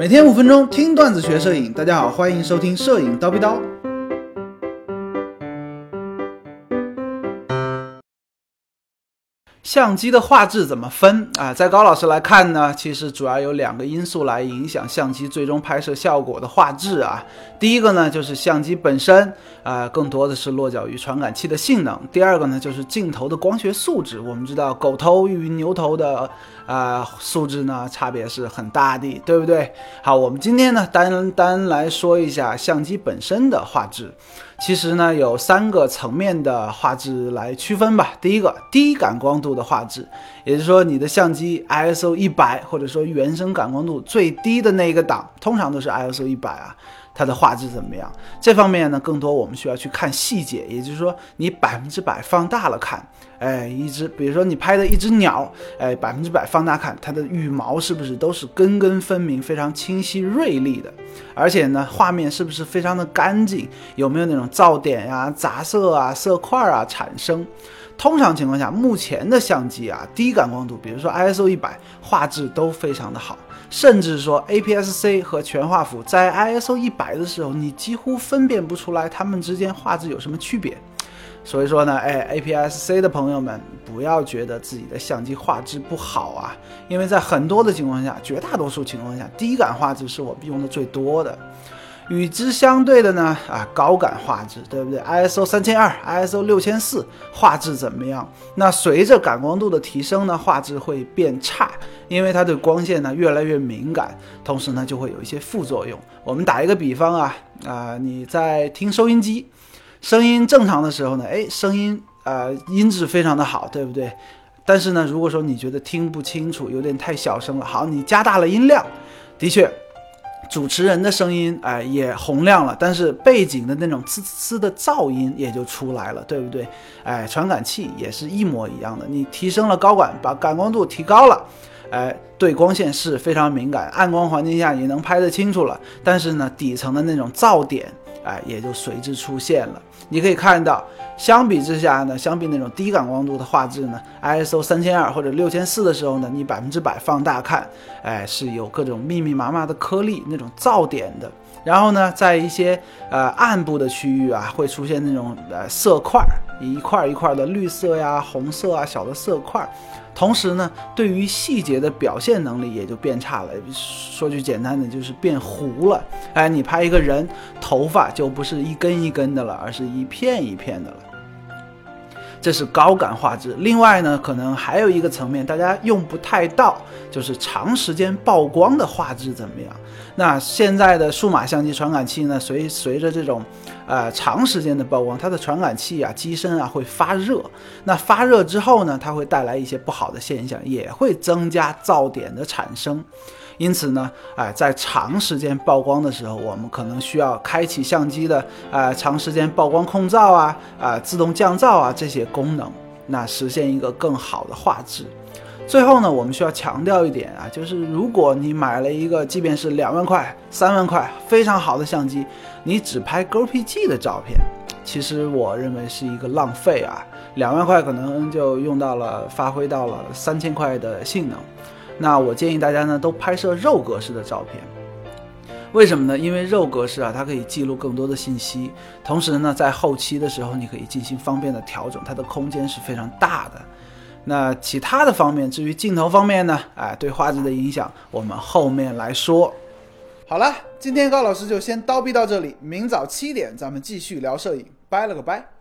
每天五分钟听段子学摄影，大家好，欢迎收听摄影叨逼叨。相机的画质怎么分啊？在高老师来看呢，其实主要有两个因素来影响相机最终拍摄效果的画质啊。第一个呢，就是相机本身啊，更多的是落脚于传感器的性能；第二个呢，就是镜头的光学素质。我们知道，狗头与牛头的啊素质呢，差别是很大的，对不对？好，我们今天呢，单单来说一下相机本身的画质。其实呢，有三个层面的画质来区分吧。第一个，低感光度的画质，也就是说，你的相机 ISO 一百，或者说原生感光度最低的那一个档，通常都是 ISO 一百啊。它的画质怎么样？这方面呢，更多我们需要去看细节，也就是说，你百分之百放大了看，哎，一只，比如说你拍的一只鸟，哎，百分之百放大看，它的羽毛是不是都是根根分明、非常清晰锐利的？而且呢，画面是不是非常的干净？有没有那种噪点呀、杂色啊、色块啊产生？通常情况下，目前的相机啊，低感光度，比如说 ISO 一百，画质都非常的好。甚至说 APS-C 和全画幅在 ISO 一百的时候，你几乎分辨不出来它们之间画质有什么区别。所以说呢，哎，APS-C 的朋友们不要觉得自己的相机画质不好啊，因为在很多的情况下，绝大多数情况下，低感画质是我们用的最多的。与之相对的呢，啊，高感画质，对不对？ISO 三千二、ISO 六千四，画质怎么样？那随着感光度的提升呢，画质会变差，因为它对光线呢越来越敏感，同时呢就会有一些副作用。我们打一个比方啊，啊，你在听收音机，声音正常的时候呢，哎，声音呃音质非常的好，对不对？但是呢，如果说你觉得听不清楚，有点太小声了，好，你加大了音量，的确。主持人的声音，哎，也洪亮了，但是背景的那种滋滋滋的噪音也就出来了，对不对？哎，传感器也是一模一样的，你提升了高感，把感光度提高了，哎，对光线是非常敏感，暗光环境下也能拍得清楚了，但是呢，底层的那种噪点。哎，也就随之出现了。你可以看到，相比之下呢，相比那种低感光度的画质呢，ISO 三千二或者六千四的时候呢，你百分之百放大看，哎，是有各种密密麻麻的颗粒那种噪点的。然后呢，在一些呃暗部的区域啊，会出现那种呃色块，一块一块的绿色呀、红色啊小的色块。同时呢，对于细节的表现能力也就变差了。说句简单的，就是变糊了。哎，你拍一个人，头发就不是一根一根的了，而是一片一片的了。这是高感画质。另外呢，可能还有一个层面，大家用不太到，就是长时间曝光的画质怎么样？那现在的数码相机传感器呢，随随着这种，呃，长时间的曝光，它的传感器啊，机身啊会发热。那发热之后呢，它会带来一些不好的现象，也会增加噪点的产生。因此呢，哎，在长时间曝光的时候，我们可能需要开启相机的啊长时间曝光控噪啊啊自动降噪啊这些功能，那实现一个更好的画质。最后呢，我们需要强调一点啊，就是如果你买了一个即便是两万块、三万块非常好的相机，你只拍 GoPG 的照片，其实我认为是一个浪费啊。两万块可能就用到了发挥到了三千块的性能。那我建议大家呢，都拍摄肉格式的照片，为什么呢？因为肉格式啊，它可以记录更多的信息，同时呢，在后期的时候，你可以进行方便的调整，它的空间是非常大的。那其他的方面，至于镜头方面呢，哎，对画质的影响，我们后面来说。好了，今天高老师就先叨逼到这里，明早七点咱们继续聊摄影，拜了个拜。